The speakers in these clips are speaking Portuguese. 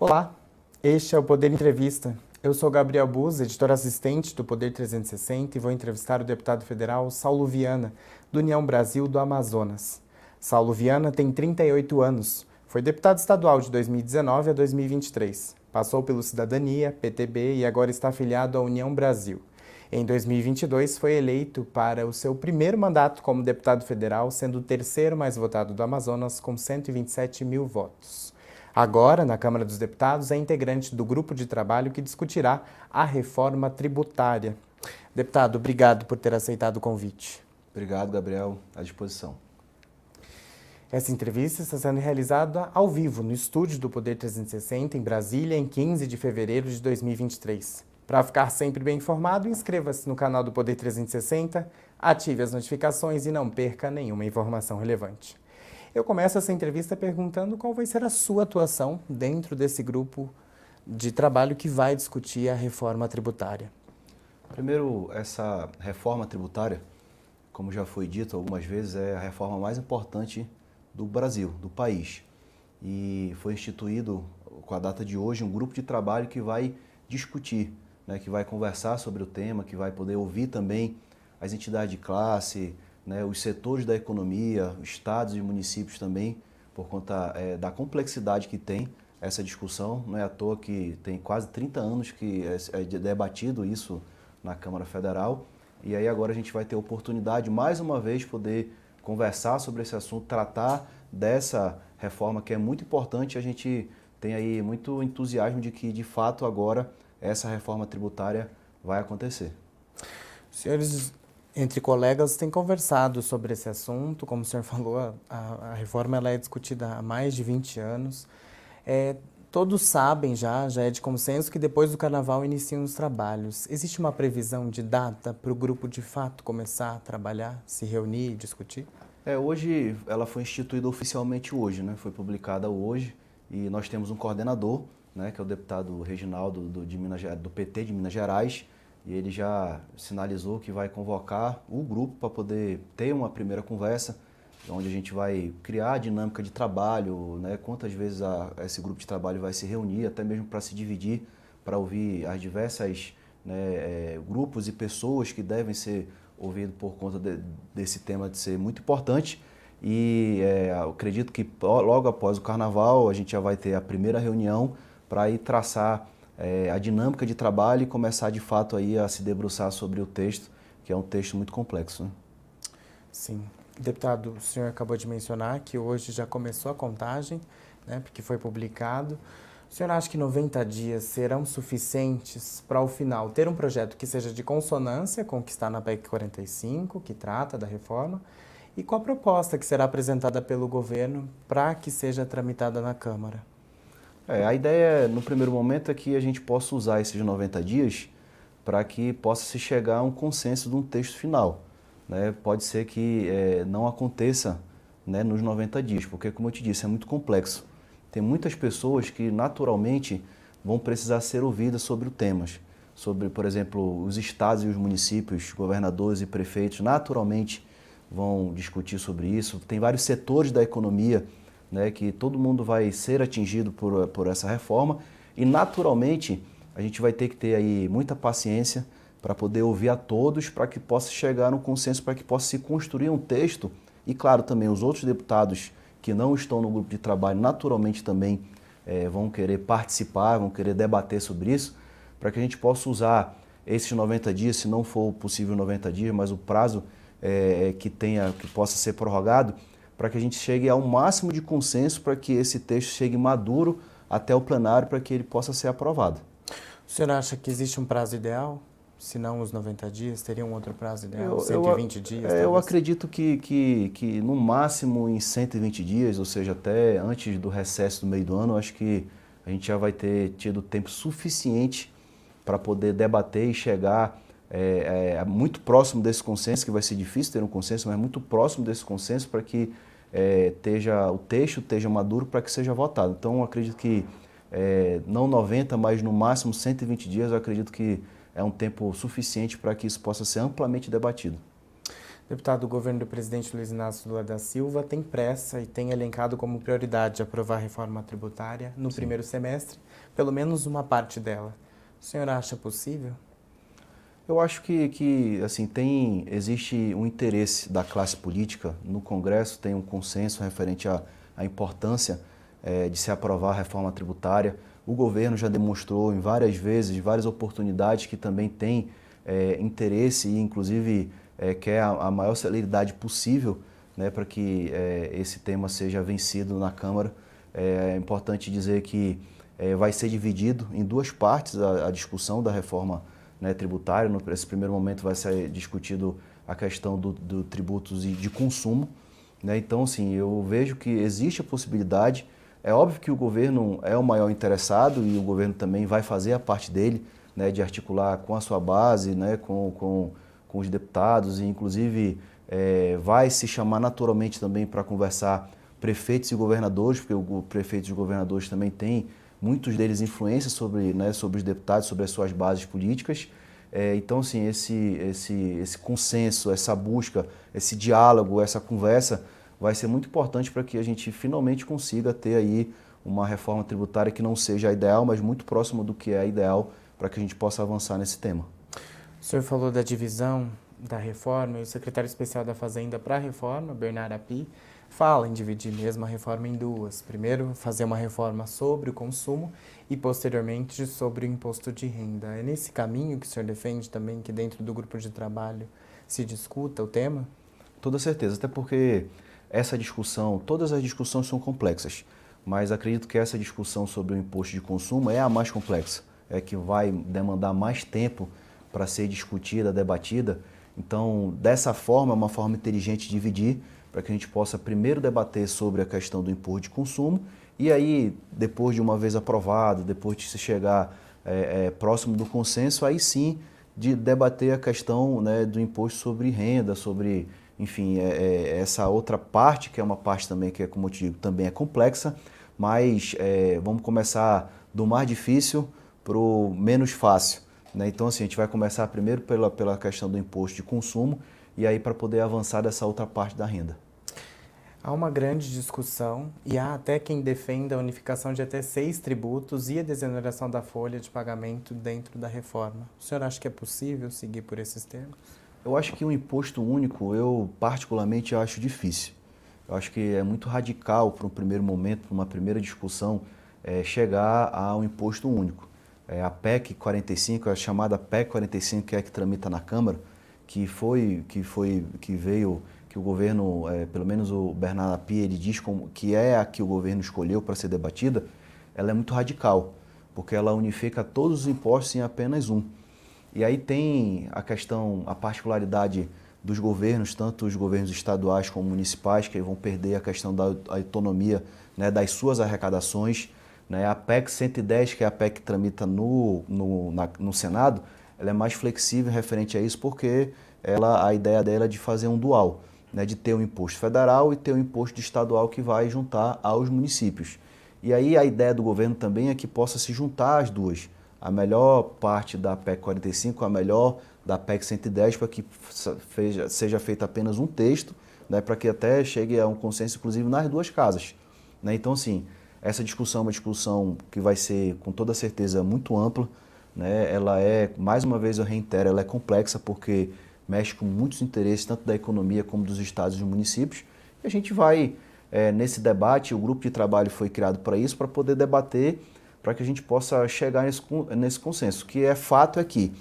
Olá, este é o Poder Entrevista. Eu sou Gabriel Buz, editor assistente do Poder 360 e vou entrevistar o deputado federal Saulo Viana, do União Brasil do Amazonas. Saulo Viana tem 38 anos, foi deputado estadual de 2019 a 2023, passou pelo Cidadania, PTB e agora está afiliado à União Brasil. Em 2022, foi eleito para o seu primeiro mandato como deputado federal, sendo o terceiro mais votado do Amazonas, com 127 mil votos. Agora, na Câmara dos Deputados, é integrante do grupo de trabalho que discutirá a reforma tributária. Deputado, obrigado por ter aceitado o convite. Obrigado, Gabriel. À disposição. Essa entrevista está sendo realizada ao vivo no estúdio do Poder 360 em Brasília, em 15 de fevereiro de 2023. Para ficar sempre bem informado, inscreva-se no canal do Poder 360, ative as notificações e não perca nenhuma informação relevante. Eu começo essa entrevista perguntando qual vai ser a sua atuação dentro desse grupo de trabalho que vai discutir a reforma tributária. Primeiro, essa reforma tributária, como já foi dito algumas vezes, é a reforma mais importante do Brasil, do país. E foi instituído, com a data de hoje, um grupo de trabalho que vai discutir, né, que vai conversar sobre o tema, que vai poder ouvir também as entidades de classe, né, os setores da economia, estados e municípios também, por conta é, da complexidade que tem essa discussão. Não é à toa que tem quase 30 anos que é, é debatido isso na Câmara Federal. E aí agora a gente vai ter a oportunidade, mais uma vez, poder conversar sobre esse assunto, tratar dessa reforma que é muito importante. A gente tem aí muito entusiasmo de que, de fato, agora essa reforma tributária vai acontecer. Senhores entre colegas têm conversado sobre esse assunto. Como o senhor falou, a, a reforma ela é discutida há mais de 20 anos. É, todos sabem já, já é de consenso, que depois do carnaval iniciam os trabalhos. Existe uma previsão de data para o grupo de fato começar a trabalhar, se reunir e discutir? É, hoje ela foi instituída oficialmente hoje, né? Foi publicada hoje e nós temos um coordenador, né? Que é o deputado Reginaldo do, de Minas, do PT de Minas Gerais e ele já sinalizou que vai convocar o grupo para poder ter uma primeira conversa, onde a gente vai criar a dinâmica de trabalho, né, quantas vezes a, esse grupo de trabalho vai se reunir, até mesmo para se dividir, para ouvir as diversas né, é, grupos e pessoas que devem ser ouvidos por conta de, desse tema de ser muito importante. E é, acredito que logo após o carnaval a gente já vai ter a primeira reunião para ir traçar é, a dinâmica de trabalho e começar de fato aí a se debruçar sobre o texto, que é um texto muito complexo. Né? Sim. Deputado, o senhor acabou de mencionar que hoje já começou a contagem, né, porque foi publicado. O senhor acha que 90 dias serão suficientes para, ao final, ter um projeto que seja de consonância com o que está na PEC 45, que trata da reforma, e com a proposta que será apresentada pelo governo para que seja tramitada na Câmara? É, a ideia, no primeiro momento, é que a gente possa usar esses 90 dias para que possa se chegar a um consenso de um texto final. Né? Pode ser que é, não aconteça né, nos 90 dias, porque, como eu te disse, é muito complexo. Tem muitas pessoas que, naturalmente, vão precisar ser ouvidas sobre os temas. Sobre, por exemplo, os estados e os municípios, governadores e prefeitos, naturalmente vão discutir sobre isso. Tem vários setores da economia né, que todo mundo vai ser atingido por, por essa reforma. E naturalmente a gente vai ter que ter aí muita paciência para poder ouvir a todos, para que possa chegar no consenso, para que possa se construir um texto. E claro também os outros deputados que não estão no grupo de trabalho naturalmente também é, vão querer participar, vão querer debater sobre isso, para que a gente possa usar esses 90 dias, se não for possível 90 dias, mas o prazo é, que tenha que possa ser prorrogado, para que a gente chegue ao máximo de consenso para que esse texto chegue maduro até o plenário para que ele possa ser aprovado. O senhor acha que existe um prazo ideal? Se não os 90 dias, teria um outro prazo ideal? Eu, 120 eu, dias? É, eu acredito que, que, que no máximo em 120 dias, ou seja, até antes do recesso do meio do ano, acho que a gente já vai ter tido tempo suficiente para poder debater e chegar é, é, muito próximo desse consenso, que vai ser difícil ter um consenso, mas muito próximo desse consenso para que é, esteja, o texto esteja maduro para que seja votado. Então, acredito que é, não 90, mas no máximo 120 dias, eu acredito que é um tempo suficiente para que isso possa ser amplamente debatido. Deputado, o governo do presidente Luiz Inácio Lula da Silva tem pressa e tem elencado como prioridade aprovar a reforma tributária no Sim. primeiro semestre, pelo menos uma parte dela. O senhor acha possível? Eu acho que, que assim, tem, existe um interesse da classe política. No Congresso tem um consenso referente à, à importância é, de se aprovar a reforma tributária. O governo já demonstrou em várias vezes, várias oportunidades, que também tem é, interesse e, inclusive, é, quer a, a, maior celeridade possível né, para que é, esse tema seja vencido na Câmara. É, é importante dizer que é, vai ser dividido em duas partes a, a discussão da reforma né, tributária. Nesse primeiro momento vai ser discutido a questão do, do tributos de, de consumo. Né? Então, assim, eu vejo que existe a possibilidade é óbvio que o governo é o maior interessado e o governo também vai fazer a parte dele, né, de articular com a sua base, né, com, com, com os deputados e inclusive é, vai se chamar naturalmente também para conversar prefeitos e governadores, porque o prefeitos e governadores também têm, muitos deles, influência sobre, né, sobre os deputados, sobre as suas bases políticas. É, então, assim, esse, esse, esse consenso, essa busca, esse diálogo, essa conversa vai ser muito importante para que a gente finalmente consiga ter aí uma reforma tributária que não seja a ideal, mas muito próxima do que é a ideal para que a gente possa avançar nesse tema. O senhor falou da divisão da reforma e o secretário especial da Fazenda para a reforma, Bernardo Api, fala em dividir mesmo a reforma em duas. Primeiro, fazer uma reforma sobre o consumo e, posteriormente, sobre o imposto de renda. É nesse caminho que o senhor defende também que dentro do grupo de trabalho se discuta o tema? Toda certeza, até porque essa discussão, todas as discussões são complexas, mas acredito que essa discussão sobre o imposto de consumo é a mais complexa, é que vai demandar mais tempo para ser discutida, debatida. Então, dessa forma, é uma forma inteligente de dividir, para que a gente possa primeiro debater sobre a questão do imposto de consumo e aí, depois de uma vez aprovado, depois de se chegar é, é, próximo do consenso, aí sim de debater a questão né, do imposto sobre renda, sobre enfim, é, é, essa outra parte, que é uma parte também que, é, como eu te digo, também é complexa, mas é, vamos começar do mais difícil para o menos fácil. Né? Então, assim, a gente vai começar primeiro pela, pela questão do imposto de consumo e aí para poder avançar dessa outra parte da renda. Há uma grande discussão e há até quem defenda a unificação de até seis tributos e a desoneração da folha de pagamento dentro da reforma. O senhor acha que é possível seguir por esses termos? Eu acho que um imposto único, eu particularmente acho difícil. Eu acho que é muito radical para um primeiro momento, para uma primeira discussão, é, chegar a um imposto único. É, a PEC 45, a chamada PEC 45, que é a que tramita na Câmara, que foi, que foi, que veio, que o governo, é, pelo menos o Bernardo Api, ele diz como, que é a que o governo escolheu para ser debatida, ela é muito radical, porque ela unifica todos os impostos em apenas um. E aí tem a questão, a particularidade dos governos, tanto os governos estaduais como municipais, que vão perder a questão da autonomia né, das suas arrecadações. Né? A PEC 110, que é a PEC que tramita no, no, na, no Senado, ela é mais flexível referente a isso, porque ela, a ideia dela é de fazer um dual, né, de ter um imposto federal e ter um imposto estadual que vai juntar aos municípios. E aí a ideia do governo também é que possa se juntar as duas a melhor parte da PEC 45, a melhor da PEC 110, para que seja feito apenas um texto, né, para que até chegue a um consenso, inclusive, nas duas casas. Né? Então, assim, essa discussão é uma discussão que vai ser, com toda certeza, muito ampla. Né? Ela é, mais uma vez eu reitero, ela é complexa porque mexe com muitos interesses, tanto da economia como dos estados e dos municípios. E a gente vai, é, nesse debate, o grupo de trabalho foi criado para isso, para poder debater para que a gente possa chegar nesse, nesse consenso. O que é fato é que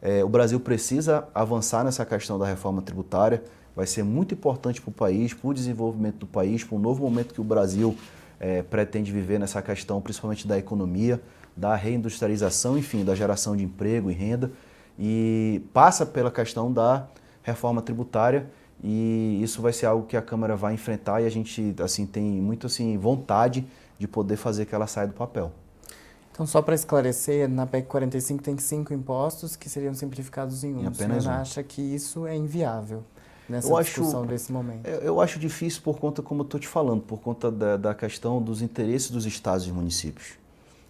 é, o Brasil precisa avançar nessa questão da reforma tributária, vai ser muito importante para o país, para o desenvolvimento do país, para o novo momento que o Brasil é, pretende viver nessa questão, principalmente da economia, da reindustrialização, enfim, da geração de emprego e renda, e passa pela questão da reforma tributária e isso vai ser algo que a Câmara vai enfrentar e a gente assim tem muito assim vontade de poder fazer que ela saia do papel. Então, só para esclarecer, na PEC 45 tem cinco impostos que seriam simplificados em um. Em apenas Você um. acha que isso é inviável nessa eu discussão acho, desse momento? Eu, eu, acho difícil por conta, como eu estou te falando, por conta da, da, questão dos interesses dos estados e municípios.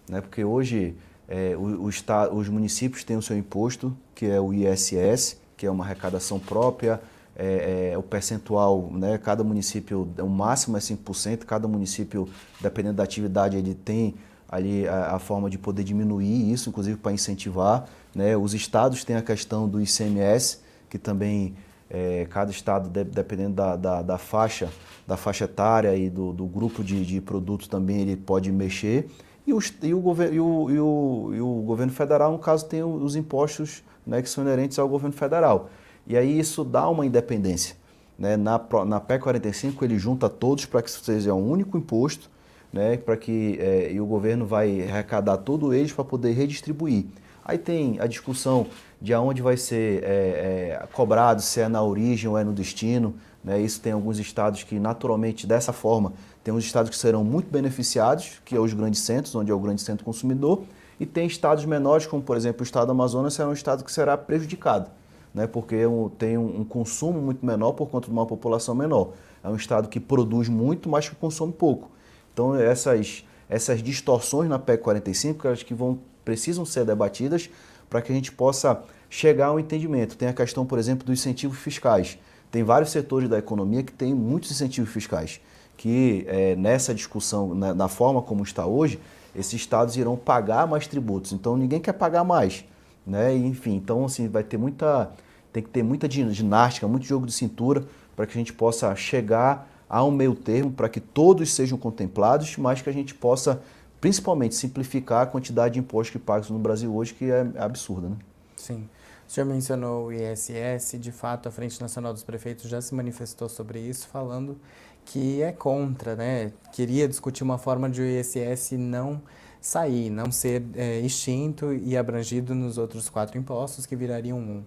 Né? Porque hoje é, o, o está, os municípios têm o seu imposto, que é o ISS, que é uma arrecadação própria, é, é, o percentual, né, cada município, o máximo é 5%, cada município, dependendo da atividade, ele tem ali a, a forma de poder diminuir isso, inclusive para incentivar. Né? Os estados têm a questão do ICMS, que também é, cada estado, dependendo da, da, da, faixa, da faixa etária e do, do grupo de, de, produtos também ele pode mexer. E, e, o governo, e, o, e, o, e o governo federal, no caso, tem os impostos né, que são inerentes ao governo federal. E aí isso dá uma independência. Né? Na, na PEC 45 ele junta todos para que seja um único imposto, né? para que é, e o governo vai arrecadar todo eles para poder redistribuir. Aí tem a discussão de aonde vai ser é, é, cobrado, se é na origem ou é no destino. Né? Isso tem alguns estados que, naturalmente, dessa forma, tem uns estados que serão muito beneficiados, que é os grandes centros, onde é o grande centro consumidor, e tem estados menores, como por exemplo o estado do Amazonas, será um estado que será prejudicado, né? porque tem um, um consumo muito menor por conta de uma população menor. É um estado que produz muito, mas que consome pouco. Então essas, essas distorções na PEC 45, acho que vão precisam ser debatidas para que a gente possa chegar a um entendimento. Tem a questão, por exemplo, dos incentivos fiscais. Tem vários setores da economia que têm muitos incentivos fiscais, que é, nessa discussão, na, na, forma como está hoje, esses estados irão pagar mais tributos. Então ninguém quer pagar mais, né? enfim, então assim vai ter muita, tem que ter muita ginástica, muito jogo de cintura para que a gente possa chegar a um meio termo para que todos sejam contemplados, mas que a gente possa principalmente simplificar a quantidade de impostos que pagam no Brasil hoje, que é absurda. Né? Sim. O senhor mencionou o ISS, de fato a Frente Nacional dos Prefeitos já se manifestou sobre isso, falando que é contra, né? Queria discutir uma forma de o ISS não sair, não ser é, extinto e abrangido nos outros quatro impostos que virariam um.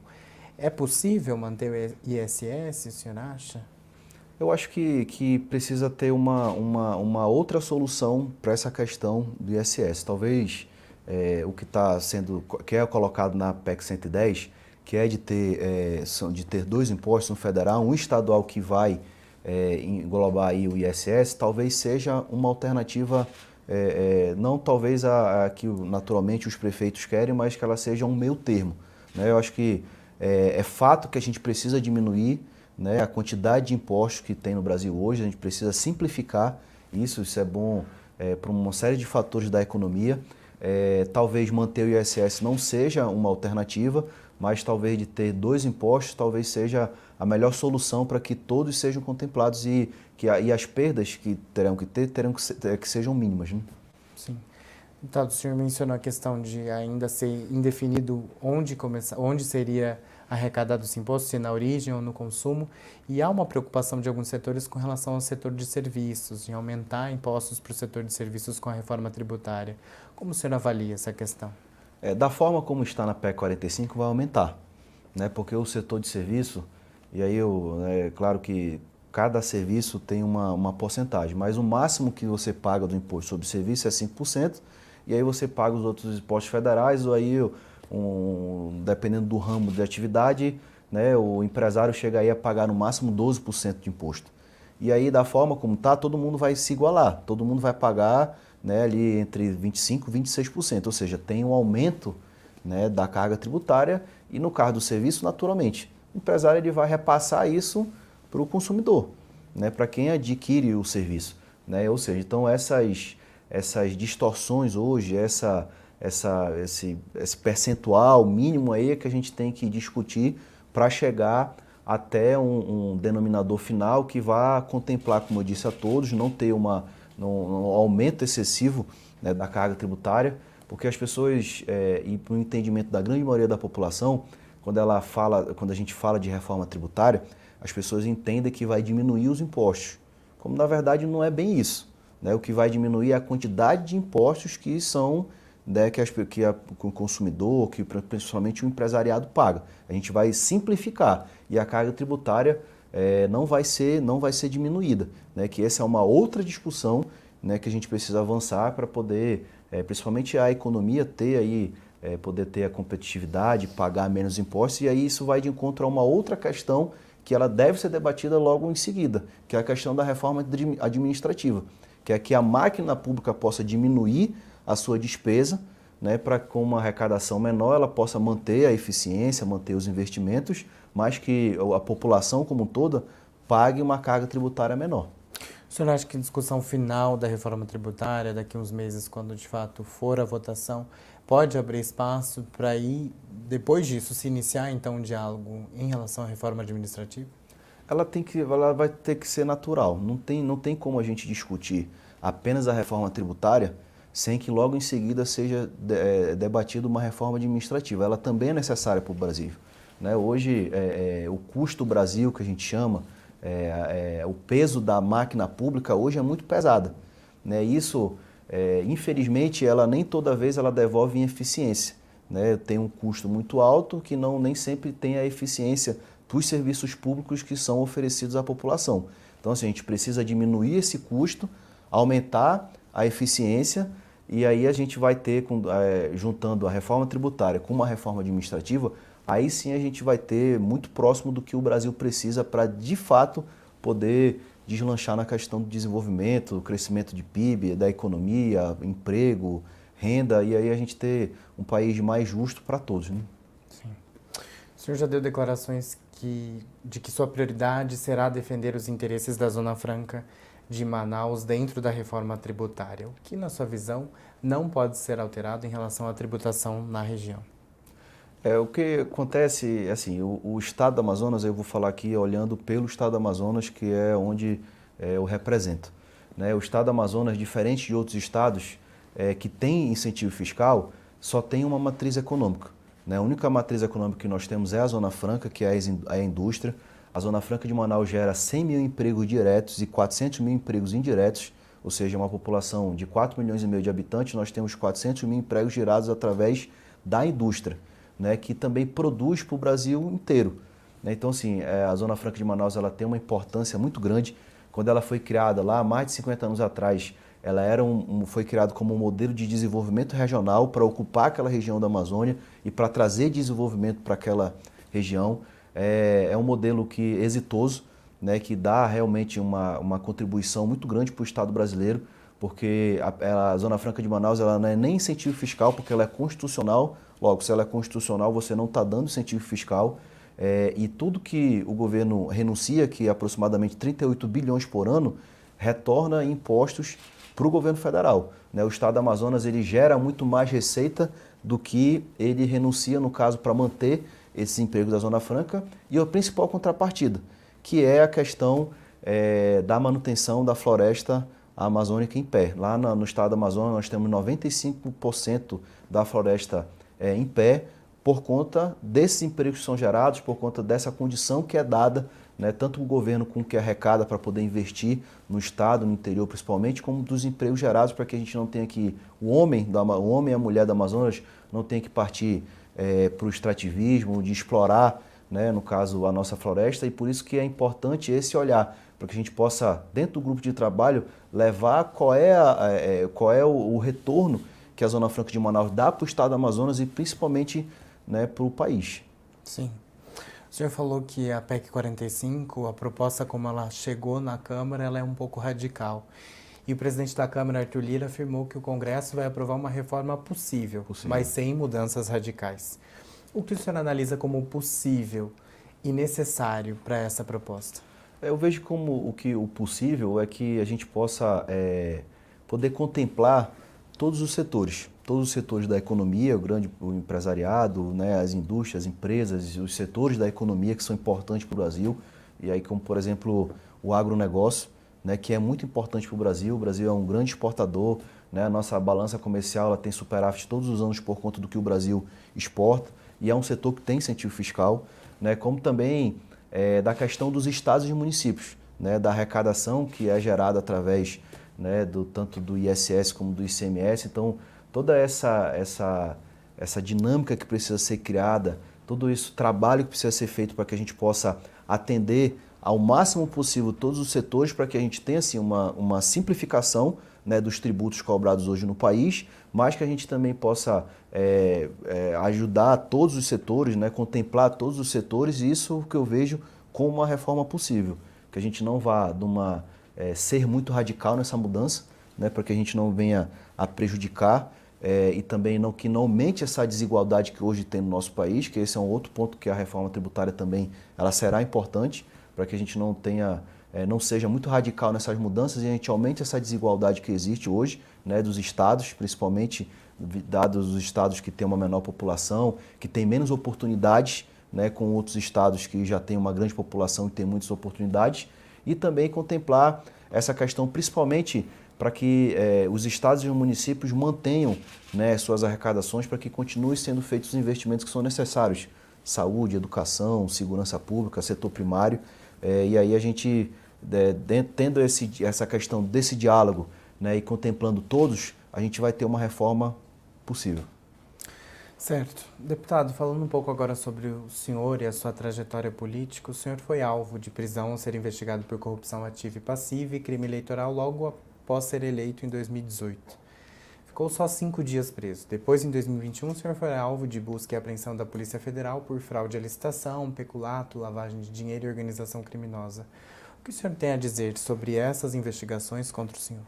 É possível manter o ISS, o senhor acha? Eu acho que, que precisa ter uma, uma, uma outra solução para essa questão do ISS. Talvez é, o que está sendo, que é colocado na PEC 110, que é de ter, é, de ter dois impostos, um federal, um estadual que vai é, englobar o ISS, talvez seja uma alternativa, é, é, não talvez a, a, que naturalmente os prefeitos querem, mas que ela seja um meio termo. Né? Eu acho que é, é fato que a gente precisa diminuir né, a quantidade de impostos que tem no Brasil hoje, a gente precisa simplificar isso, isso é bom é, para uma série de fatores da economia. É, talvez manter o ISS não seja uma alternativa, mas talvez de ter dois impostos talvez seja a melhor solução para que todos sejam contemplados e, que, e as perdas que terão que ter terão que, ser, que sejam mínimas. Né? Sim. O senhor mencionou a questão de ainda ser indefinido onde, começar, onde seria arrecadados os impostos, se na origem ou no consumo, e há uma preocupação de alguns setores com relação ao setor de serviços, em aumentar impostos para o setor de serviços com a reforma tributária. Como o senhor avalia essa questão? É, da forma como está na PEC 45, vai aumentar, né? porque o setor de serviço, e aí eu, é claro que cada serviço tem uma, uma porcentagem, mas o máximo que você paga do imposto sobre serviço é 5%, e aí você paga os outros impostos federais, ou aí um, dependendo do ramo de atividade, né, o empresário chega aí a pagar no máximo 12% de imposto. E aí, da forma como está, todo mundo vai se igualar, todo mundo vai pagar né, ali entre 25% e 26%, ou seja, tem um aumento né, da carga tributária e no caso do serviço, naturalmente, o empresário ele vai repassar isso para o consumidor, né, para quem adquire o serviço. Né? Ou seja, então essas, essas distorções hoje, essa essa, esse, esse percentual mínimo aí é que a gente tem que discutir para chegar até um, um, denominador final que vá contemplar, como eu disse a todos, não ter uma, um, um aumento excessivo né, da carga tributária, porque as pessoas, é, e para o entendimento da grande maioria da população, quando, ela fala, quando a gente fala de reforma tributária, as pessoas entendem que vai diminuir os impostos, como na verdade não é bem isso. Né? O que vai diminuir é a quantidade de impostos que são né, que, as, que a, o consumidor, que principalmente o empresariado paga. A gente vai simplificar e a carga tributária é, não, vai ser, não vai ser diminuída. Né, que essa é uma outra discussão né, que a gente precisa avançar para poder, é, principalmente a economia, ter aí, é, poder ter a competitividade, pagar menos impostos, e aí isso vai de encontro a uma outra questão que ela deve ser debatida logo em seguida, que é a questão da reforma administrativa, que é que a máquina pública possa diminuir a sua despesa, né, para com uma arrecadação menor ela possa manter a eficiência, manter os investimentos, mas que a população como toda pague uma carga tributária menor. O senhor acha que a discussão final da reforma tributária, daqui a uns meses, quando de fato for a votação, pode abrir espaço para ir, depois disso, se iniciar então um diálogo em relação à reforma administrativa? Ela, tem que, ela vai ter que ser natural. Não tem, não tem como a gente discutir apenas a reforma tributária sem que logo em seguida seja é, debatida uma reforma administrativa. Ela também é necessária para o Brasil. Né? Hoje, é, é, o custo Brasil, que a gente chama, é, é, o peso da máquina pública hoje é muito pesada. Né? Isso, é, infelizmente, ela nem toda vez ela devolve em eficiência. Né? Tem um custo muito alto que não nem sempre tem a eficiência dos serviços públicos que são oferecidos à população. Então, assim, a gente precisa diminuir esse custo, aumentar a eficiência e aí a gente vai ter, é, juntando a reforma tributária com uma reforma administrativa, aí sim a gente vai ter muito próximo do que o Brasil precisa para, de fato, poder deslanchar na questão do desenvolvimento, crescimento de PIB, da economia, emprego, renda, e aí a gente ter um país mais justo para todos. Né? Sim. O senhor já deu declarações que, de que sua prioridade será defender os interesses da Zona Franca de Manaus dentro da reforma tributária. O que, na sua visão, não pode ser alterado em relação à tributação na região? É, o que acontece, assim, o, o, estado do Amazonas, eu vou falar aqui olhando pelo estado do Amazonas, que é onde é, eu represento. Né? O estado do Amazonas, diferente de outros estados é, que têm incentivo fiscal, só tem uma matriz econômica. Né? A única matriz econômica que nós temos é a Zona Franca, que é a indústria. A Zona Franca de Manaus gera 100 mil empregos diretos e 400 mil empregos indiretos, ou seja, uma população de 4 milhões e meio de habitantes, nós temos 400 mil empregos gerados através da indústria né, que também produz para o Brasil inteiro. Né? Então, assim, é, a Zona Franca de Manaus ela tem uma importância muito grande. Quando ela foi criada lá mais de 50 anos atrás, ela era um foi criada como um modelo de desenvolvimento regional para ocupar aquela região da Amazônia e para trazer desenvolvimento para aquela região. É, é, um modelo que exitoso, né, que dá realmente uma, uma contribuição muito grande para o Estado brasileiro, porque a, a Zona Franca de Manaus ela não é nem incentivo fiscal, porque ela é constitucional, Logo, se ela é constitucional, você não está dando incentivo fiscal é, e tudo que o governo renuncia, que é aproximadamente 38 bilhões por ano, retorna impostos para o governo federal. Né? O estado do Amazonas ele gera muito mais receita do que ele renuncia, no caso, para manter esses empregos da Zona Franca e a principal contrapartida, que é a questão é, da manutenção da floresta amazônica em pé. Lá no, no estado do Amazonas nós temos 95% da floresta é, em pé por conta desses empregos que são gerados, por conta dessa condição que é dada, né, tanto o governo com o que arrecada para poder investir no Estado, no interior principalmente, como dos empregos gerados para que a gente não tenha que, o homem, o homem e a mulher da Amazonas não tenha que partir é, para o extrativismo, de explorar, né, no caso, a nossa floresta, e por isso que é importante esse olhar, para que a gente possa, dentro do grupo de trabalho, levar qual é, a, é, qual é o, o retorno que a Zona Franca de Manaus dá para o estado do Amazonas e principalmente né, para o país. Sim. O senhor falou que a PEC 45, a proposta como ela chegou na Câmara, ela é um pouco radical. E o presidente da Câmara, Arthur Lira, afirmou que o Congresso vai aprovar uma reforma possível, possível. mas sem mudanças radicais. O que o senhor analisa como possível e necessário para essa proposta? Eu vejo como o que o possível é que a gente possa é, poder contemplar todos os setores, todos os setores da economia, o grande o empresariado, né, as indústrias, as empresas, os setores da economia que são importantes para o Brasil, e aí como por exemplo o agronegócio, né, que é muito importante para o Brasil, o Brasil é um grande exportador, né, a nossa balança comercial ela tem superávit todos os anos por conta do que o Brasil exporta, e é um setor que tem incentivo fiscal, né, como também é, da questão dos estados e municípios, né, da arrecadação que é gerada através né, do, tanto do ISS como do ICMS. Então, toda essa, essa, essa dinâmica que precisa ser criada, todo esse trabalho que precisa ser feito para que a gente possa atender ao máximo possível todos os setores para que a gente tenha assim, uma, uma simplificação né, dos tributos cobrados hoje no país, mas que a gente também possa é, é, ajudar todos os setores, né, contemplar todos os setores, e isso que eu vejo como uma reforma possível. Que a gente não vá de uma é, ser muito radical nessa mudança, né, para que a gente não venha a prejudicar é, e também não, que não aumente essa desigualdade que hoje tem no nosso país, que esse é um outro ponto que a reforma tributária também ela será importante para que a gente não tenha é, não seja muito radical nessas mudanças e a gente aumente essa desigualdade que existe hoje né, dos estados, principalmente dados os estados que têm uma menor população, que têm menos oportunidades né, com outros estados que já têm uma grande população e têm muitas oportunidades, e também contemplar essa questão principalmente para que eh, os estados e os municípios mantenham né, suas arrecadações para que continuem sendo feitos os investimentos que são necessários. Saúde, educação, segurança pública, setor primário. Eh, e aí a gente, eh, tendo esse, essa questão desse diálogo né, e contemplando todos, a gente vai ter uma reforma possível. Certo. Deputado, falando um pouco agora sobre o senhor e a sua trajetória política, o senhor foi alvo de prisão ao ser investigado por corrupção ativa e passiva e crime eleitoral logo após ser eleito em 2018. Ficou só cinco dias preso. Depois, em 2021, o senhor foi alvo de busca e apreensão da Polícia Federal por fraude à licitação, peculato, lavagem de dinheiro e organização criminosa. O que o senhor tem a dizer sobre essas investigações contra o senhor?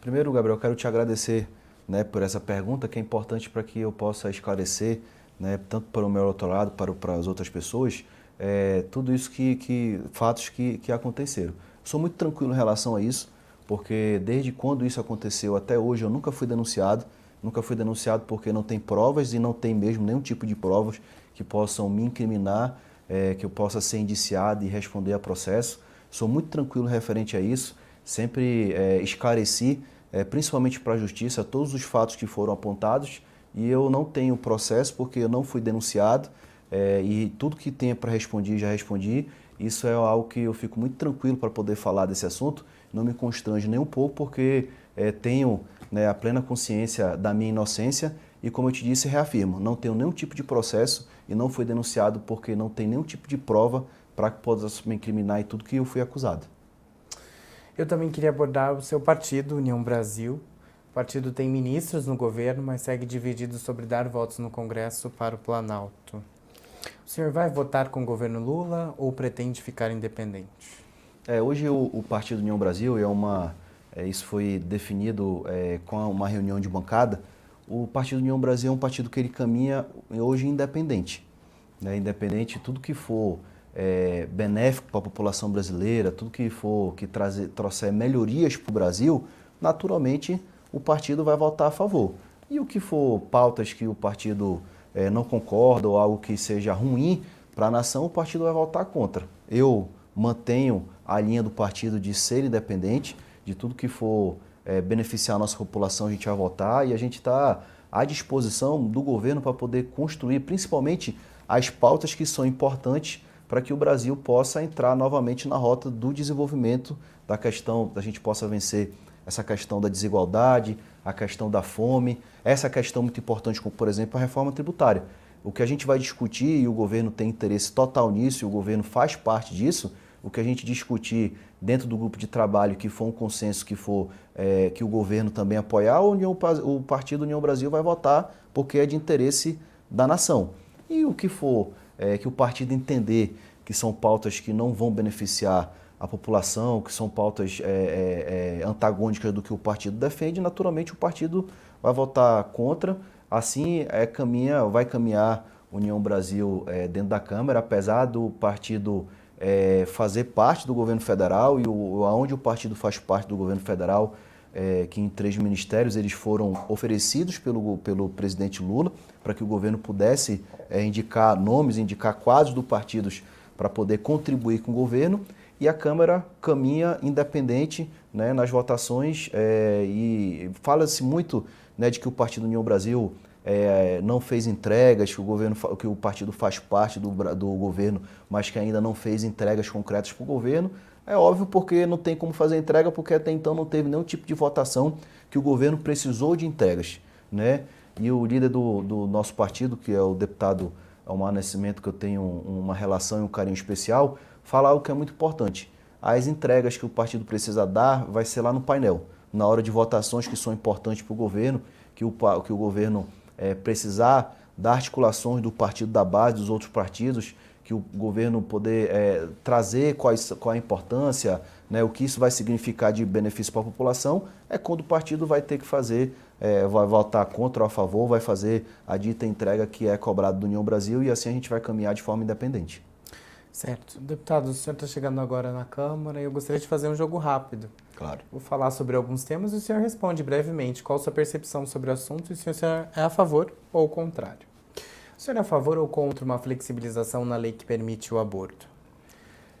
Primeiro, Gabriel, quero te agradecer né, por essa pergunta, que é importante para que eu possa esclarecer, né, tanto para o meu eleitorado, para, para as outras pessoas, é, tudo isso que, que fatos que, que aconteceram. Sou muito tranquilo em relação a isso porque desde quando isso aconteceu até hoje eu nunca fui denunciado, nunca fui denunciado porque não tem provas e não tem mesmo nenhum tipo de provas que possam me incriminar, é, que eu possa ser indiciado e responder a processo. Sou muito tranquilo referente a isso, sempre é, esclareci, é, principalmente para a justiça, todos os fatos que foram apontados e eu não tenho processo porque eu não fui denunciado e tudo que tenha para responder já respondi. Isso é algo que eu fico muito tranquilo para poder falar desse assunto não me constrange nem um pouco, porque é, tenho né, a plena consciência da minha inocência e, como eu te disse, reafirmo, não tenho nenhum tipo de processo e não fui denunciado porque não tem nenhum tipo de prova para que possa me incriminar em tudo que eu fui acusado. Eu também queria abordar o seu partido, União Brasil. O partido tem ministros no governo, mas segue dividido sobre dar votos no Congresso para o Planalto. O senhor vai votar com o governo Lula ou pretende ficar independente? É, hoje o, o, Partido União Brasil é uma, é, isso foi definido é, com uma reunião de bancada. O Partido União Brasil é um partido que ele caminha hoje independente, né? independente tudo que for é, benéfico para a população brasileira, tudo que for que trazer, trouxer melhorias para o Brasil, naturalmente o partido vai votar a favor. E o que for pautas que o partido é, não concorda ou algo que seja ruim para a nação, o partido vai votar contra. Eu mantenho a linha do partido de ser independente, de tudo que for é, beneficiar a nossa população, a gente vai votar e a gente está à disposição do governo para poder construir, principalmente, as pautas que são importantes para que o Brasil possa entrar novamente na rota do desenvolvimento, da questão, da gente possa vencer essa questão da desigualdade, a questão da fome, essa questão muito importante, como por exemplo a reforma tributária. O que a gente vai discutir e o governo tem interesse total nisso, e o governo faz parte disso, o que a gente discutir dentro do grupo de trabalho que for um consenso que for é, que o governo também apoiar, o, União, o Partido União Brasil vai votar porque é de interesse da nação. E o que for é, que o partido entender que são pautas que não vão beneficiar a população, que são pautas é, é, é antagônicas do que o partido defende, naturalmente o partido vai votar contra. Assim é, caminha, vai caminhar União Brasil é, dentro da Câmara, apesar do partido é, fazer parte do governo federal e o, aonde o partido faz parte do governo federal, é, que em três ministérios eles foram oferecidos pelo, pelo presidente Lula para que o governo pudesse é, indicar nomes, indicar quadros do partidos para poder contribuir com o governo. E a Câmara caminha independente né, nas votações é, e fala-se muito né, de que o Partido União Brasil é, não fez entregas, que o, governo, que o partido faz parte do, do governo, mas que ainda não fez entregas concretas para o governo. É óbvio porque não tem como fazer entrega, porque até então não teve nenhum tipo de votação que o governo precisou de entregas. Né? E o líder do, do nosso partido, que é o deputado Almar Nascimento, que eu tenho uma relação e um carinho especial, fala algo que é muito importante. As entregas que o partido precisa dar vai ser lá no painel, na hora de votações que são importantes para o governo, que o, que o governo é, precisar dar articulações do partido da base, dos outros partidos, que o governo poder é, trazer quais, qual a importância, né, o que isso vai significar de benefício para a população, é quando o partido vai ter que fazer é, vai votar contra ou a favor, vai fazer a dita entrega que é cobrada do União Brasil e assim a gente vai caminhar de forma independente. Certo. Deputado, o senhor está chegando agora na Câmara e eu gostaria de fazer um jogo rápido. Claro. Vou falar sobre alguns temas e o senhor responde brevemente qual a sua percepção sobre o assunto e se o senhor é a favor ou o contrário. O senhor é a favor ou contra uma flexibilização na lei que permite o aborto?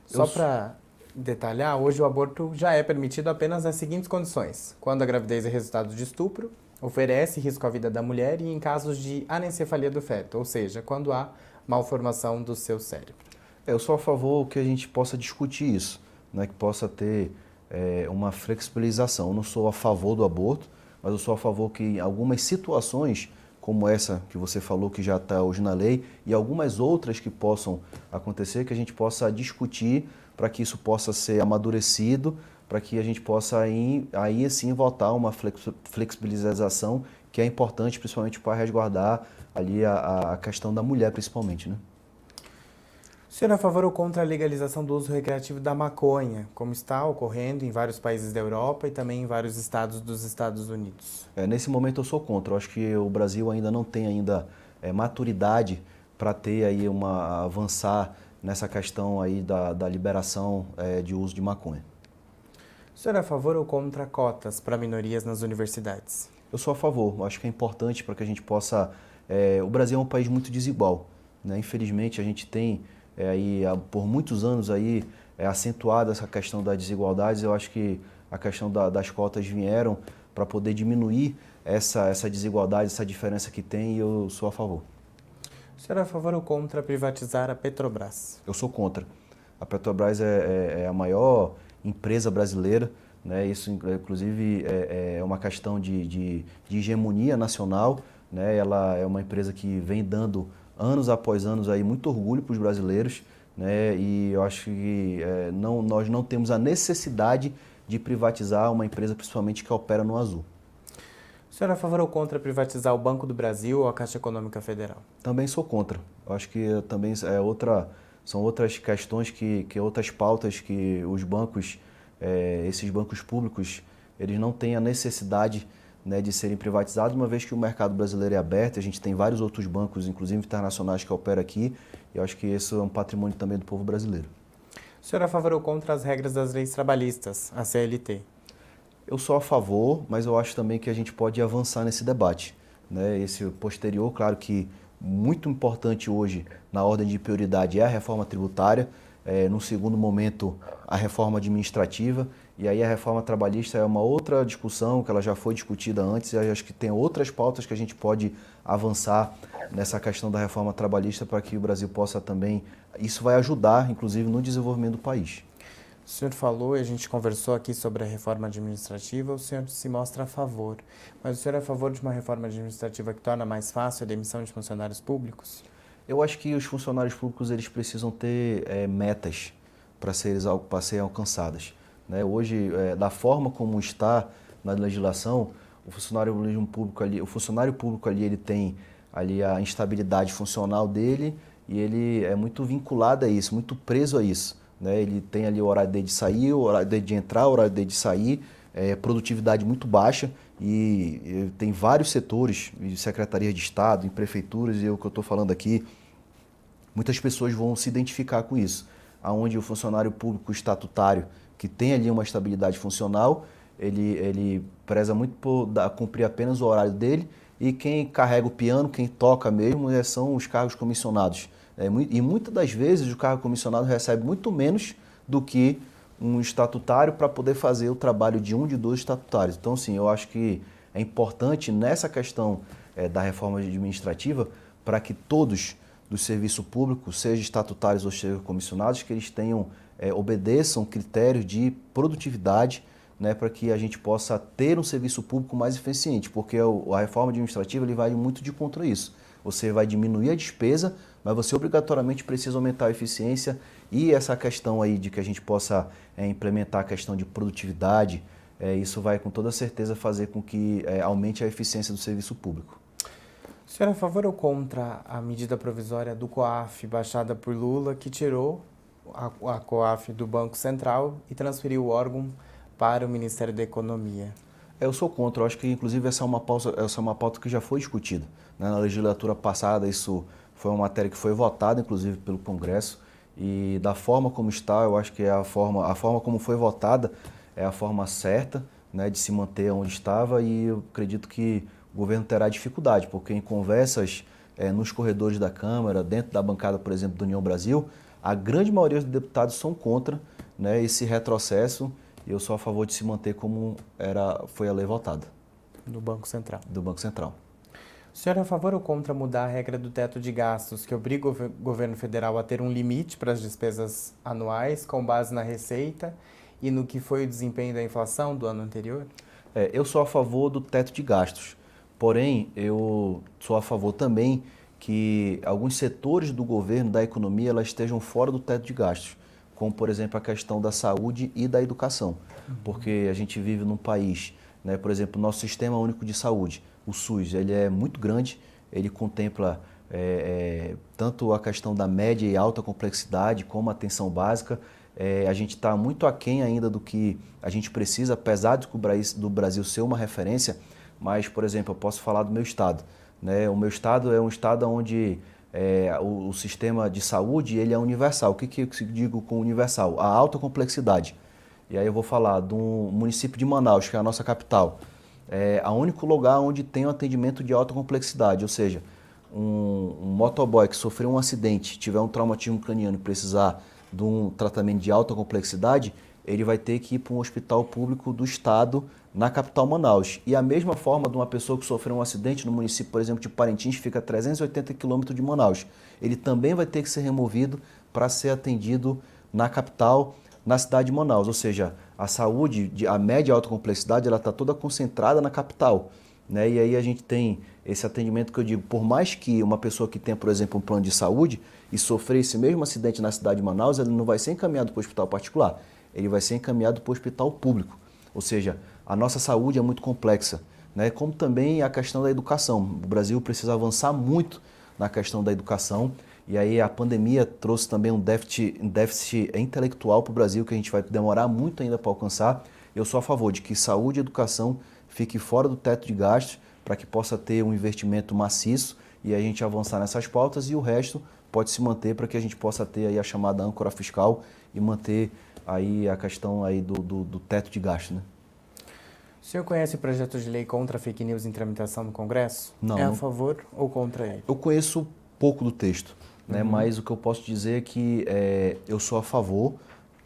Só para detalhar, hoje o aborto já é permitido apenas nas seguintes condições: quando a gravidez é resultado de estupro, oferece risco à vida da mulher e em casos de anencefalia do feto, ou seja, quando há malformação do seu cérebro. Eu sou a favor que a gente possa discutir isso, né, que possa ter é, uma flexibilização. Eu não sou a favor do aborto, mas eu sou a favor que em algumas situações, como essa que você falou que já está hoje na lei, e algumas outras que possam acontecer, que a gente possa discutir para que isso possa ser amadurecido, para que a gente possa aí, aí sim votar uma flexibilização que é importante, principalmente para resguardar ali a, a questão da mulher, principalmente, né? É a favor ou contra a legalização do uso recreativo da maconha, como está ocorrendo em vários países da Europa e também em vários estados dos Estados Unidos? É, nesse momento eu sou contra. Eu acho que o Brasil ainda não tem ainda é, maturidade para ter aí uma avançar nessa questão aí da, da liberação é, de uso de maconha. O senhor é a favor ou contra cotas para minorias nas universidades? Eu sou a favor. Eu acho que é importante para que a gente possa. É, o Brasil é um país muito desigual. Né? Infelizmente a gente tem é, aí, por muitos anos aí, é, acentuada essa questão das desigualdades. Eu acho que a questão da, das cotas vieram para poder diminuir essa, essa desigualdade, essa diferença que tem e eu sou a favor. O senhor é a favor ou contra privatizar a Petrobras? Eu sou contra. A Petrobras é, é, é a maior empresa brasileira, né? isso inclusive é, é uma questão de, de, de hegemonia nacional. Né? Ela é uma empresa que vem dando anos após anos aí muito orgulho para os brasileiros, né? E eu acho que é, não, nós não temos a necessidade de privatizar uma empresa, principalmente que opera no azul. O senhor é a favor ou contra privatizar o Banco do Brasil ou a Caixa Econômica Federal? Também sou contra. Eu acho que também é outra, são outras questões que, que outras pautas que os bancos, é, esses bancos públicos, eles não têm a necessidade né, de serem privatizados, uma vez que o mercado brasileiro é aberto, a gente tem vários outros bancos, inclusive internacionais, que operam aqui, e eu acho que isso é um patrimônio também do povo brasileiro. O senhor é a favor ou contra as regras das leis trabalhistas, a CLT? Eu sou a favor, mas eu acho também que a gente pode avançar nesse debate. Né? Esse posterior, claro que muito importante hoje na ordem de prioridade é a reforma tributária, é, no segundo momento a reforma administrativa e aí a reforma trabalhista é uma outra discussão que ela já foi discutida antes e acho que tem outras pautas que a gente pode avançar nessa questão da reforma trabalhista para que o Brasil possa também. Isso vai ajudar, inclusive, no desenvolvimento do país. O senhor falou e a gente conversou aqui sobre a reforma administrativa, o senhor se mostra a favor. Mas o senhor é a favor de uma reforma administrativa que torna mais fácil a demissão de funcionários públicos? Eu acho que os funcionários públicos eles precisam ter é, metas para serem, serem alcançadas. Né? Hoje, é, da forma como está na legislação, o funcionário público ali, o funcionário público ali, ele tem ali a instabilidade funcional dele e ele é muito vinculado a isso, muito preso a isso. Né? Ele tem ali o horário dele de sair, o horário dele de entrar, o horário dele de sair, é, produtividade muito baixa e, e tem vários setores, de secretarias de Estado, em prefeituras, e é o que eu estou falando aqui, muitas pessoas vão se identificar com isso, aonde o funcionário público estatutário que tem ali uma estabilidade funcional, ele, ele preza muito por dar, cumprir apenas o horário dele e quem carrega o piano, quem toca mesmo, é, são os cargos comissionados. É, e muitas das vezes o cargo comissionado recebe muito menos do que um estatutário para poder fazer o trabalho de um de dois estatutários. Então, sim, eu acho que é importante nessa questão é, da reforma administrativa para que todos do serviço público, seja estatutários ou seja comissionados, que eles tenham é, obedeçam critérios de produtividade né, para que a gente possa ter um serviço público mais eficiente, porque a reforma administrativa ele vai muito de contra isso. Você vai diminuir a despesa, mas você obrigatoriamente precisa aumentar a eficiência e essa questão aí de que a gente possa é, implementar a questão de produtividade, é, isso vai com toda certeza fazer com que é, aumente a eficiência do serviço público. O senhor é a favor ou contra a medida provisória do COAF baixada por Lula que tirou a, a COAF do Banco Central e transferiu o órgão para o Ministério da Economia. Eu sou contra. Eu acho que, inclusive, essa é uma pauta, essa é uma pauta que já foi discutida. Né? Na legislatura passada, isso foi uma matéria que foi votada, inclusive, pelo Congresso. E da forma como está, eu acho que é a forma, a forma como foi votada é a forma certa né, de se manter onde estava. E eu acredito que o governo terá dificuldade, porque em conversas é, nos corredores da Câmara, dentro da bancada, por exemplo, do União Brasil, a grande maioria dos deputados são contra né, esse retrocesso e eu sou a favor de se manter como era, foi a lei votada. Do Banco Central. Do Banco Central. O senhor é a favor ou contra mudar a regra do teto de gastos, que obriga o governo federal a ter um limite para as despesas anuais com base na receita e no que foi o desempenho da inflação do ano anterior? É, eu sou a favor do teto de gastos. Porém, eu sou a favor também que alguns setores do governo, da economia, elas estejam fora do teto de gastos, como, por exemplo, a questão da saúde e da educação. Uhum. Porque a gente vive num país, né, por exemplo, o nosso Sistema Único de Saúde, o SUS, ele é muito grande, ele contempla é, é, tanto a questão da média e alta complexidade, como a atenção básica. É, a gente está muito aquém ainda do que a gente precisa, apesar de do Brasil ser uma referência, mas, por exemplo, eu posso falar do meu estado. Né? O meu estado é um estado onde é, o, o, sistema de saúde ele é universal. O que, que eu digo com universal? A alta complexidade. E aí eu vou falar do município de Manaus, que é a nossa capital. É o único lugar onde tem um atendimento de alta complexidade, ou seja, um, um motoboy que sofreu um acidente, tiver um traumatismo craniano e precisar de um tratamento de alta complexidade, ele vai ter que ir para um hospital público do estado na capital Manaus. E a mesma forma de uma pessoa que sofreu um acidente no município, por exemplo, de Parintins, fica a 380 quilômetros de Manaus. Ele também vai ter que ser removido para ser atendido na capital, na cidade de Manaus. Ou seja, a saúde, a média e alta complexidade, ela está toda concentrada na capital. Né? E aí a gente tem esse atendimento que eu digo, por mais que uma pessoa que tenha, por exemplo, um plano de saúde e sofrer esse mesmo acidente na cidade de Manaus, ele não vai ser encaminhado para o hospital particular, ele vai ser encaminhado para o hospital público. Ou seja, a nossa saúde é muito complexa, né? como também a questão da educação. O Brasil precisa avançar muito na questão da educação e aí a pandemia trouxe também um déficit, um déficit intelectual para o Brasil que a gente vai demorar muito ainda para alcançar. Eu sou a favor de que saúde e educação fique fora do teto de gastos para que possa ter um investimento maciço e a gente avançar nessas pautas e o resto pode se manter para que a gente possa ter aí a chamada âncora fiscal e manter aí a questão aí do, do, do teto de gasto, né? O senhor conhece o projeto de lei contra fake news em tramitação no Congresso? Não. É a favor ou contra ele? Eu conheço pouco do texto, né? Uhum. mas o que eu posso dizer é que é, eu sou a favor,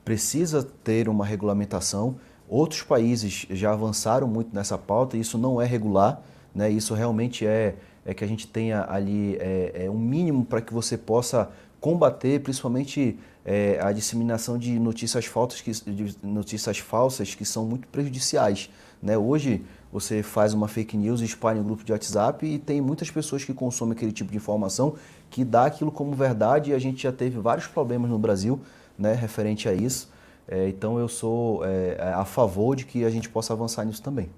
precisa ter uma regulamentação. Outros países já avançaram muito nessa pauta, e isso não é regular, né? isso realmente é, é que a gente tenha ali é, é um mínimo para que você possa combater principalmente é, a disseminação de notícias falsas, que, de notícias falsas que são muito prejudiciais. Né? Hoje você faz uma fake news espalha em um grupo de WhatsApp e tem muitas pessoas que consomem aquele tipo de informação que dá aquilo como verdade e a gente já teve vários problemas no Brasil né, referente a isso. É, então eu sou é, a favor de que a gente possa avançar nisso também.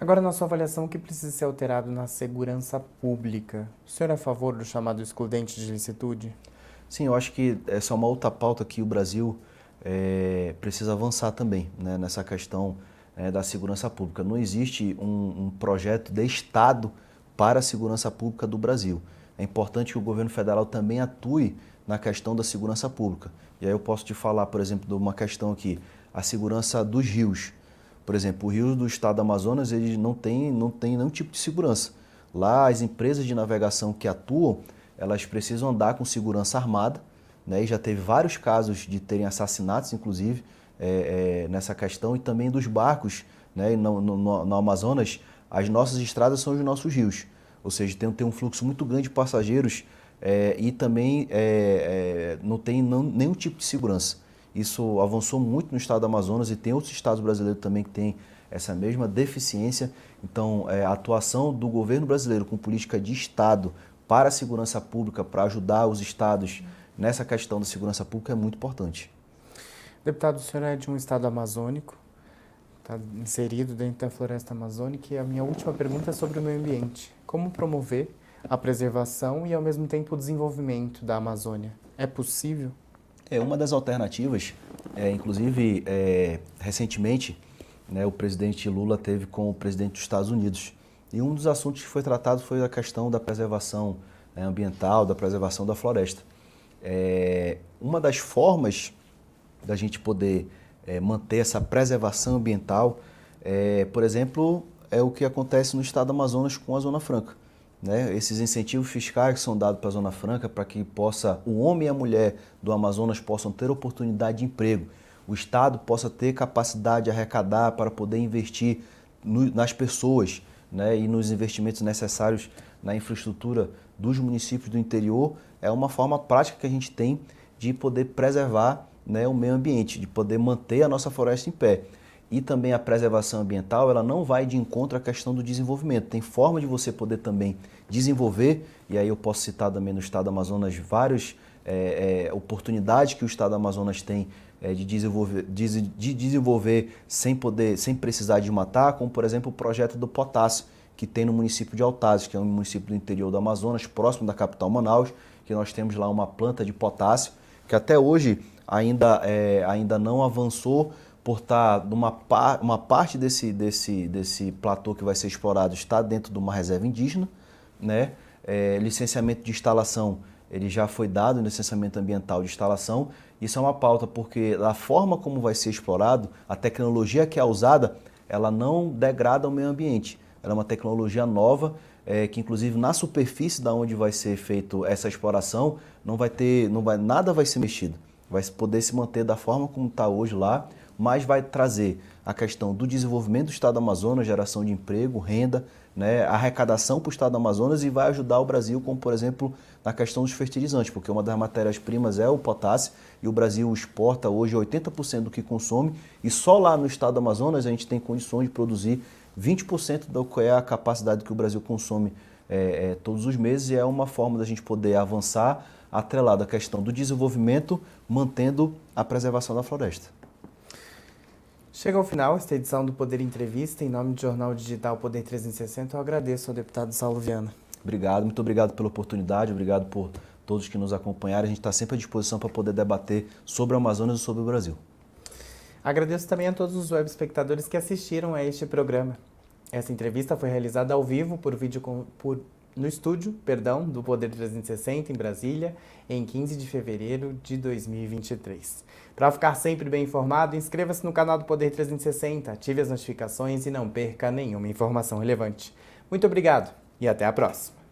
Agora, na sua avaliação, o que precisa ser alterado na segurança pública? O senhor é a favor do chamado excludente de licitude? Sim, eu acho que essa é uma outra pauta que o Brasil é, precisa avançar também né, nessa questão é, da segurança pública. Não existe um, um, projeto de Estado para a segurança pública do Brasil. É importante que o governo federal também atue na questão da segurança pública. E aí eu posso te falar, por exemplo, de uma questão aqui, a segurança dos rios. Por exemplo, o rio do estado do Amazonas ele não tem, não tem nenhum tipo de segurança. Lá as empresas de navegação que atuam, elas precisam andar com segurança armada, né? e já teve vários casos de terem assassinatos, inclusive, é, é, nessa questão e também dos barcos né, no, no, no, Amazonas, as nossas estradas são os nossos rios. Ou seja, tem, tem um fluxo muito grande de passageiros é, e também não tem não, nenhum tipo de segurança. Isso avançou muito no estado do Amazonas e tem outros estados brasileiros também que têm essa mesma deficiência. Então, é, a atuação do governo brasileiro com política de Estado para a segurança pública, para ajudar os estados nessa questão da segurança pública é muito importante. Deputado, o senhor é de um estado amazônico, está inserido dentro da floresta amazônica, e a minha última pergunta é sobre o meio ambiente. Como promover a preservação e, ao mesmo tempo, o desenvolvimento da Amazônia? É possível? É uma das alternativas, é, inclusive, é, recentemente, né, o presidente Lula teve com o presidente dos Estados Unidos. E um dos assuntos que foi tratado foi a questão da preservação né, ambiental, da preservação da floresta. É, uma das formas da gente poder é, manter essa preservação ambiental, é, por exemplo, é o que acontece no estado do Amazonas com a Zona Franca. Né? Esses incentivos fiscais que são dados para a Zona Franca para que possa o homem e a mulher do Amazonas possam ter oportunidade de emprego, o Estado possa ter capacidade de arrecadar para poder investir no, nas pessoas, né, e nos investimentos necessários na infraestrutura dos municípios do interior, é uma forma prática que a gente tem de poder preservar né, o meio ambiente, de poder manter a nossa floresta em pé. E também a preservação ambiental, ela não vai de encontro à questão do desenvolvimento. Tem forma de você poder também desenvolver, e aí eu posso citar também no estado do Amazonas várias é, é, oportunidades que o estado do Amazonas tem é, de, desenvolver, de, de, desenvolver sem poder, sem precisar de matar, como por exemplo o projeto do potássio que tem no município de Altazes, que é um município do interior do Amazonas, próximo da capital Manaus, que nós temos lá uma planta de potássio que até hoje ainda, é, ainda não avançou por estar numa par, uma parte desse, desse, desse platô que vai ser explorado está dentro de uma reserva indígena, né? É, licenciamento de instalação ele já foi dado licenciamento ambiental de instalação. Isso é uma pauta porque a forma como vai ser explorado, a tecnologia que é usada, ela não degrada o meio ambiente. Ela é uma tecnologia nova é, que inclusive na superfície da onde vai ser feito essa exploração não vai ter, não vai nada vai ser mexido. Vai poder se manter da forma como está hoje lá, mas vai trazer a questão do desenvolvimento do Estado do Amazonas, geração de emprego, renda, né, arrecadação para o Estado do Amazonas e vai ajudar o Brasil, como por exemplo na questão dos fertilizantes, porque uma das matérias-primas é o potássio e o Brasil exporta hoje 80% do que consome e só lá no Estado do Amazonas a gente tem condições de produzir 20% do que é a capacidade que o Brasil consome é, é, todos os meses e é uma forma da gente poder avançar atrelado à questão do desenvolvimento, mantendo a preservação da floresta. Chega ao final esta edição do Poder Entrevista. Em nome do Jornal Digital Poder 360, eu agradeço ao deputado Saulo Viana. Obrigado, muito obrigado pela oportunidade, obrigado por todos que nos acompanharam. A gente está sempre à disposição para poder debater sobre o Amazonas e sobre o Brasil. Agradeço também a todos os web espectadores que assistiram a este programa. Essa entrevista foi realizada ao vivo por vídeo por no estúdio, perdão, do Poder 360 em Brasília, em 15 de fevereiro de 2023. Para ficar sempre bem informado, inscreva-se no canal do Poder 360, ative as notificações e não perca nenhuma informação relevante. Muito obrigado e até a próxima.